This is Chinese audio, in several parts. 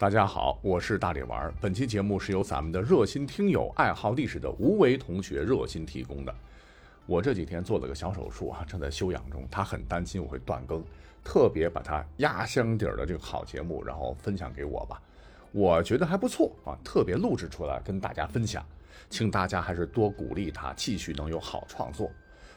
大家好，我是大力丸。儿。本期节目是由咱们的热心听友、爱好历史的吴为同学热心提供的。我这几天做了个小手术啊，正在休养中。他很担心我会断更，特别把他压箱底儿的这个好节目，然后分享给我吧。我觉得还不错啊，特别录制出来跟大家分享。请大家还是多鼓励他，继续能有好创作。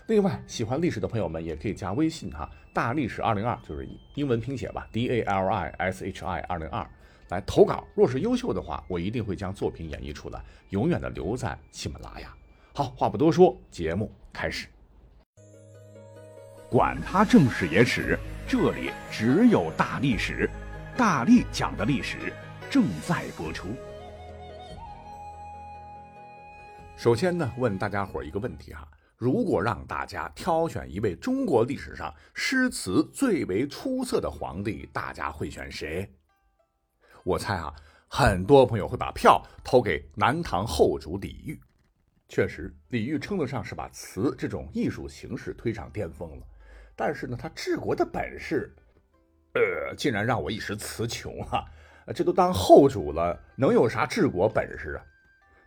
另外，喜欢历史的朋友们也可以加微信哈，大历史二零二就是英文拼写吧，D A L I S H I 二零二。来投稿，若是优秀的话，我一定会将作品演绎出来，永远的留在喜马拉雅。好，话不多说，节目开始。管他正史野史，这里只有大历史，大力讲的历史正在播出。首先呢，问大家伙一个问题哈：如果让大家挑选一位中国历史上诗词最为出色的皇帝，大家会选谁？我猜啊，很多朋友会把票投给南唐后主李煜。确实，李煜称得上是把词这种艺术形式推上巅峰了。但是呢，他治国的本事，呃，竟然让我一时词穷啊！这都当后主了，能有啥治国本事啊？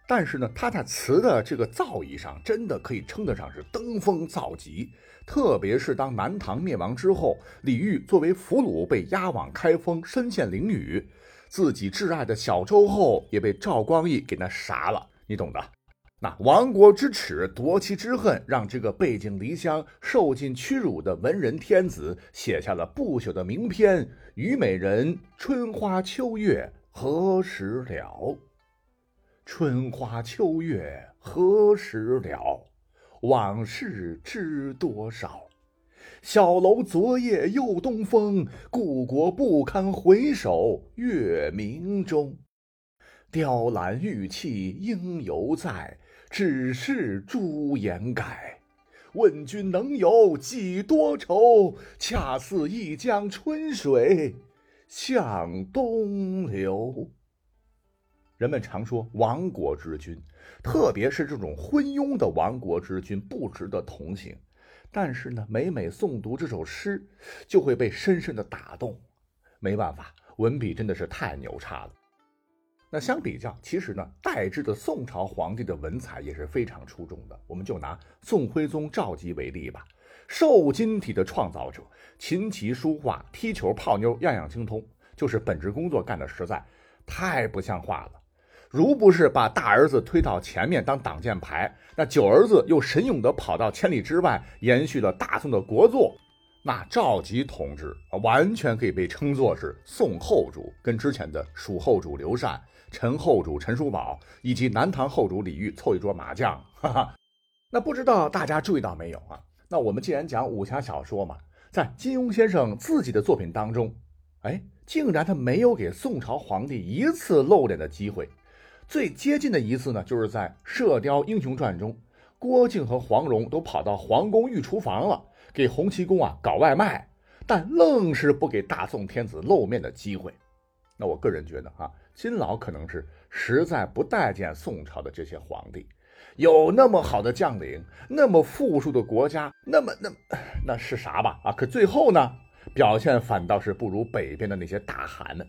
但是呢，他在词的这个造诣上，真的可以称得上是登峰造极。特别是当南唐灭亡之后，李煜作为俘虏被押往开封，身陷囹圄。自己挚爱的小周后也被赵光义给那杀了，你懂的。那亡国之耻、夺妻之恨，让这个背井离乡、受尽屈辱的文人天子写下了不朽的名篇《虞美人春花秋月何时了》。春花秋月何时了？往事知多少？小楼昨夜又东风，故国不堪回首月明中。雕栏玉砌应犹在，只是朱颜改。问君能有几多愁？恰似一江春水向东流。人们常说亡国之君，特别是这种昏庸的亡国之君，不值得同情。但是呢，每每诵读这首诗，就会被深深的打动。没办法，文笔真的是太牛叉了。那相比较，其实呢，代之的宋朝皇帝的文采也是非常出众的。我们就拿宋徽宗赵佶为例吧，瘦金体的创造者，琴棋书画、踢球、泡妞，样样精通，就是本职工作干的实在太不像话了。如不是把大儿子推到前面当挡箭牌，那九儿子又神勇地跑到千里之外，延续了大宋的国祚，那赵佶同志完全可以被称作是宋后主，跟之前的蜀后主刘禅、陈后主陈叔宝以及南唐后主李煜凑一桌麻将。哈哈，那不知道大家注意到没有啊？那我们既然讲武侠小说嘛，在金庸先生自己的作品当中，哎，竟然他没有给宋朝皇帝一次露脸的机会。最接近的一次呢，就是在《射雕英雄传》中，郭靖和黄蓉都跑到皇宫御厨房了，给洪七公啊搞外卖，但愣是不给大宋天子露面的机会。那我个人觉得啊，金老可能是实在不待见宋朝的这些皇帝，有那么好的将领，那么富庶的国家，那么那那是啥吧？啊，可最后呢，表现反倒是不如北边的那些大汗们。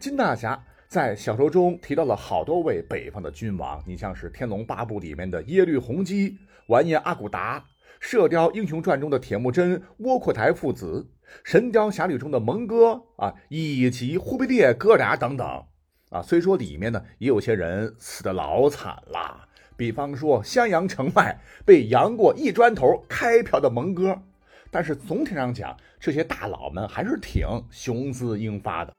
金大侠。在小说中提到了好多位北方的君王，你像是《天龙八部》里面的耶律洪基、完颜阿骨达，《射雕英雄传》中的铁木真、窝阔台父子，《神雕侠侣》中的蒙哥啊，以及忽必烈哥俩等等啊。虽说里面呢也有些人死的老惨了，比方说襄阳城外被杨过一砖头开瓢的蒙哥，但是总体上讲，这些大佬们还是挺雄姿英发的。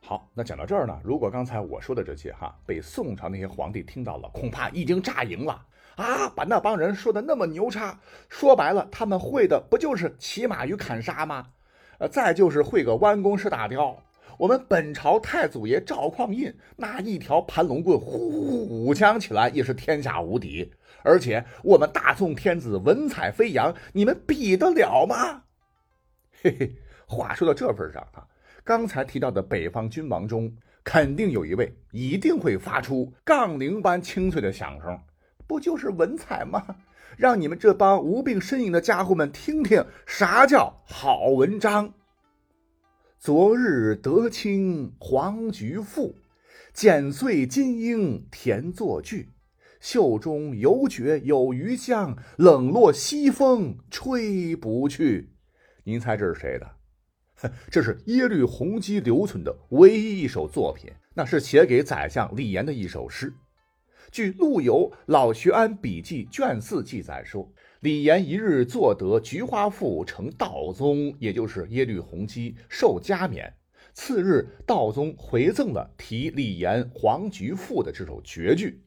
好，那讲到这儿呢，如果刚才我说的这些哈被宋朝那些皇帝听到了，恐怕已经炸营了啊！把那帮人说的那么牛叉，说白了，他们会的不就是骑马与砍杀吗？呃，再就是会个弯弓射大雕。我们本朝太祖爷赵匡胤那一条盘龙棍，呼呼舞枪起来也是天下无敌。而且我们大宋天子文采飞扬，你们比得了吗？嘿嘿，话说到这份上啊。刚才提到的北方君王中，肯定有一位一定会发出杠铃般清脆的响声，不就是文采吗？让你们这帮无病呻吟的家伙们听听啥叫好文章。昨日得卿黄菊赋，剪碎金英填作句。袖中犹觉有余香，冷落西风吹不去。您猜这是谁的？这是耶律洪基留存的唯一一首作品，那是写给宰相李严的一首诗。据《陆游老学庵笔记》卷四记载说。李严一日作得《菊花赋》，成道宗，也就是耶律洪基受加冕。次日，道宗回赠了题李严《黄菊赋》的这首绝句。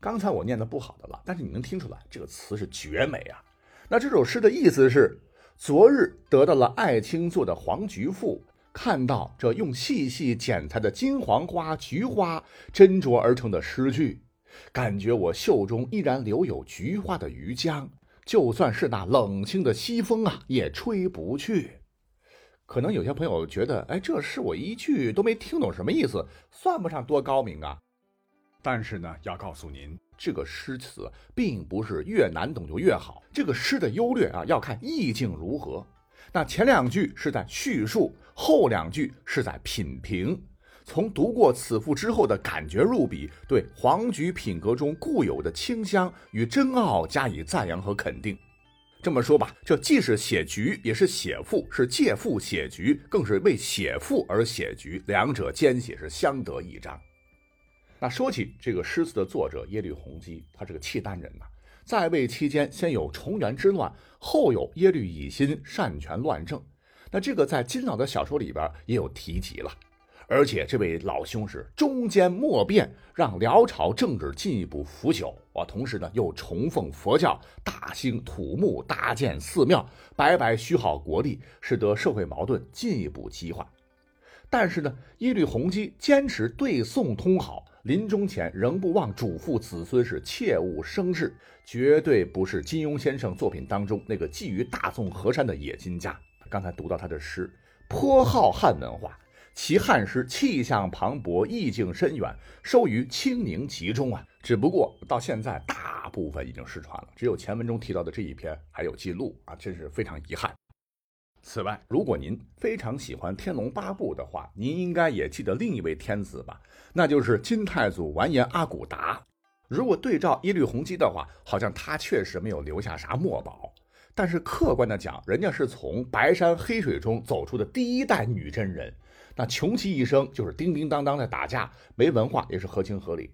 刚才我念的不好的了，但是你能听出来，这个词是绝美啊！那这首诗的意思是：昨日得到了爱卿做的《黄菊赋》，看到这用细细剪裁的金黄花、菊花斟酌而成的诗句，感觉我袖中依然留有菊花的余香。就算是那冷清的西风啊，也吹不去。可能有些朋友觉得，哎，这诗我一句都没听懂什么意思，算不上多高明啊。但是呢，要告诉您，这个诗词并不是越难懂就越好。这个诗的优劣啊，要看意境如何。那前两句是在叙述，后两句是在品评。从读过此赋之后的感觉入笔，对黄菊品格中固有的清香与真奥加以赞扬和肯定。这么说吧，这既是写菊，也是写赋，是借赋写菊，更是为写赋而写菊，两者兼写是相得益彰。那说起这个诗词的作者耶律洪基，他是个契丹人呐，在位期间先有重元之乱，后有耶律乙辛擅权乱政。那这个在金老的小说里边也有提及了。而且这位老兄是中间莫变，让辽朝政治进一步腐朽啊。同时呢，又崇奉佛教，大兴土木，搭建寺庙，白白虚耗国力，使得社会矛盾进一步激化。但是呢，耶律洪基坚持对宋通好，临终前仍不忘嘱咐子孙是切勿生事，绝对不是金庸先生作品当中那个觊觎大宋河山的野心家。刚才读到他的诗，颇好汉文化。其汉诗气象磅礴，意境深远，收于清宁集中啊。只不过到现在，大部分已经失传了，只有前文中提到的这一篇还有记录啊，真是非常遗憾。此外，如果您非常喜欢《天龙八部》的话，您应该也记得另一位天子吧？那就是金太祖完颜阿骨达。如果对照耶律洪基的话，好像他确实没有留下啥墨宝。但是客观的讲，人家是从白山黑水中走出的第一代女真人。那穷其一生就是叮叮当当的打架，没文化也是合情合理。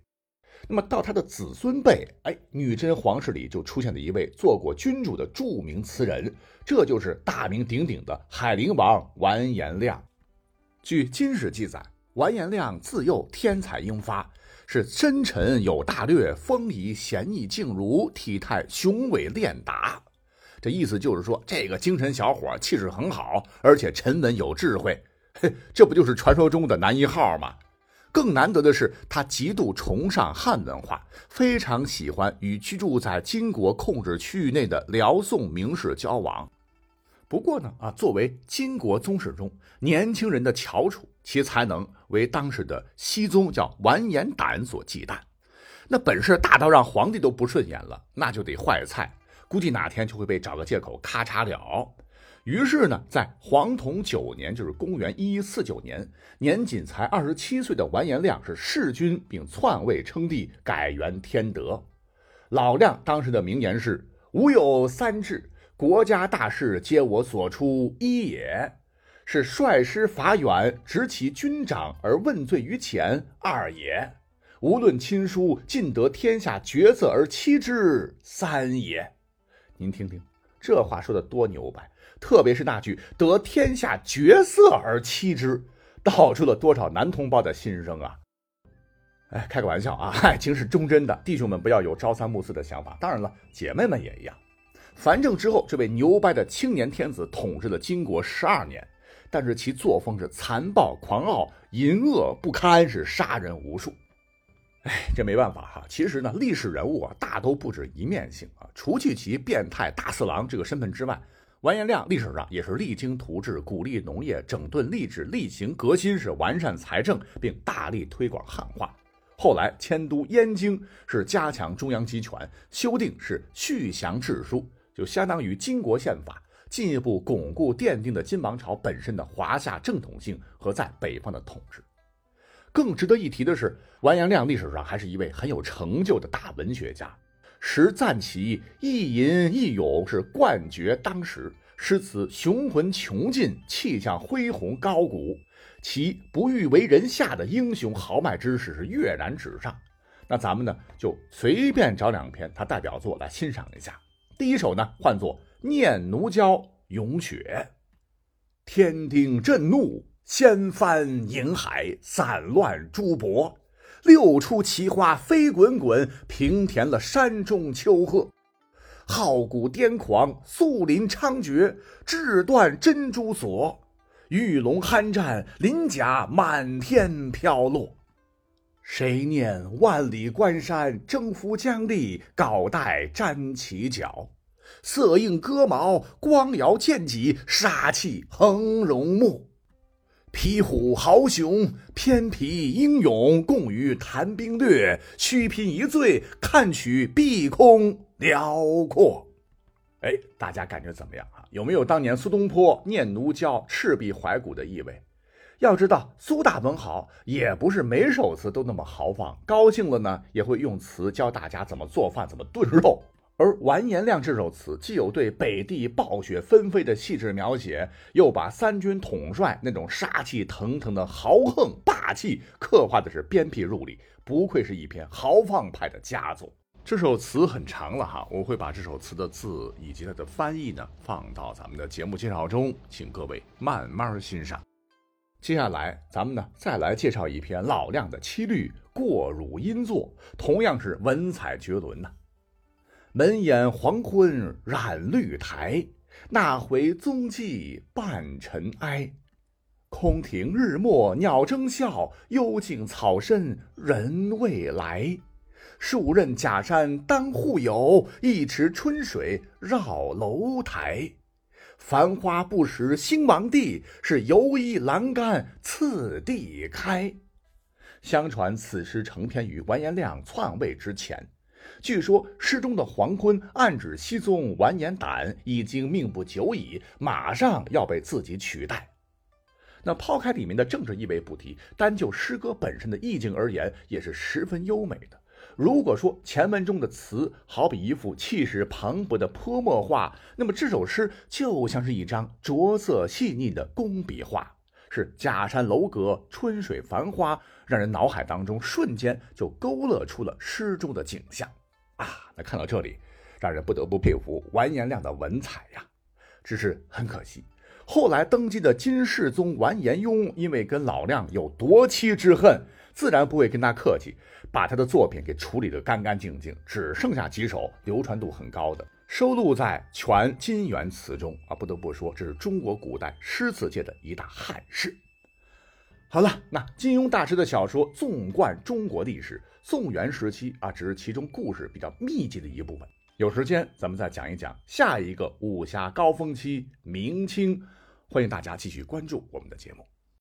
那么到他的子孙辈，哎，女真皇室里就出现了一位做过君主的著名词人，这就是大名鼎鼎的海陵王完颜亮。据《金史》记载，完颜亮自幼天才英发，是深沉有大略，风仪贤义静儒，体态雄伟练达。这意思就是说，这个精神小伙气质很好，而且沉稳有智慧。嘿，这不就是传说中的男一号吗？更难得的是，他极度崇尚汉文化，非常喜欢与居住在金国控制区域内的辽宋名士交往。不过呢，啊，作为金国宗室中年轻人的翘楚，其才能为当时的熹宗叫完颜亶所忌惮。那本事大到让皇帝都不顺眼了，那就得坏菜，估计哪天就会被找个借口咔嚓了。于是呢，在黄统九年，就是公元一一四九年，年仅才二十七岁的完颜亮是弑君，并篡位称帝，改元天德。老亮当时的名言是：“吾有三志，国家大事皆我所出一也；是率师伐远，执其军长而问罪于前二也；无论亲疏，尽得天下绝色而欺之三也。”您听听，这话说的多牛掰！特别是那句“得天下绝色而妻之”，道出了多少男同胞的心声啊！哎，开个玩笑啊，爱情是忠贞的，弟兄们不要有朝三暮四的想法。当然了，姐妹们也一样。藩政之后，这位牛掰的青年天子统治了金国十二年，但是其作风是残暴狂傲、淫恶不堪，是杀人无数。哎，这没办法哈。其实呢，历史人物啊，大都不止一面性啊。除去其变态大四郎这个身份之外，完颜亮历史上也是励精图治，鼓励农业，整顿吏治，厉行革新，是完善财政，并大力推广汉化。后来迁都燕京，是加强中央集权，修订是续降制书，就相当于金国宪法，进一步巩固奠定的金王朝本身的华夏正统性和在北方的统治。更值得一提的是，完颜亮历史上还是一位很有成就的大文学家，时赞其一吟一咏是冠绝当时，诗词雄浑穷尽，气象恢宏高古，其不欲为人下的英雄豪迈之士是跃然纸上。那咱们呢，就随便找两篇他代表作来欣赏一下。第一首呢，唤作《念奴娇咏雪》，天丁震怒。掀翻银海，散乱珠箔，六出奇花飞滚滚，平填了山中秋壑。好古癫狂，肃林猖獗，智断珍珠锁。玉龙酣战，鳞甲满天飘落。谁念万里关山，征服疆地，镐带沾旗角。色映戈矛，光摇剑戟，杀气横容目。匹虎豪雄，偏皮英勇，共与谈兵略。须拼一醉，看取碧空辽阔。哎，大家感觉怎么样啊？有没有当年苏东坡念奴娇、赤壁怀古的意味？要知道，苏大文豪也不是每首词都那么豪放，高兴了呢，也会用词教大家怎么做饭，怎么炖肉。而完颜亮这首词既有对北地暴雪纷飞的细致描写，又把三军统帅那种杀气腾腾的豪横霸气刻画的是鞭辟入里，不愧是一篇豪放派的佳作。这首词很长了哈，我会把这首词的字以及它的翻译呢放到咱们的节目介绍中，请各位慢慢欣赏。接下来咱们呢再来介绍一篇老亮的七律过汝音作，同样是文采绝伦呐。门掩黄昏染绿苔，那回踪迹半尘埃。空庭日没鸟争笑，幽径草深人未来。数仞假山当户有，一池春水绕楼台。繁花不识兴亡地，是游衣栏杆次第开。相传此诗成篇于完颜亮篡位之前。据说诗中的黄昏暗指西宗完颜亶已经命不久矣，马上要被自己取代。那抛开里面的政治意味不提，单就诗歌本身的意境而言，也是十分优美的。如果说前文中的词好比一幅气势磅礴的泼墨画，那么这首诗就像是一张着色细腻的工笔画，是假山楼阁、春水繁花，让人脑海当中瞬间就勾勒出了诗中的景象。啊，那看到这里，让人不得不佩服完颜亮的文采呀。只是很可惜，后来登基的金世宗完颜雍，因为跟老亮有夺妻之恨，自然不会跟他客气，把他的作品给处理得干干净净，只剩下几首流传度很高的，收录在《全金元词》中啊。不得不说，这是中国古代诗词界的一大憾事。好了，那金庸大师的小说纵贯中国历史。宋元时期啊，只是其中故事比较密集的一部分。有时间咱们再讲一讲下一个武侠高峰期——明清。欢迎大家继续关注我们的节目。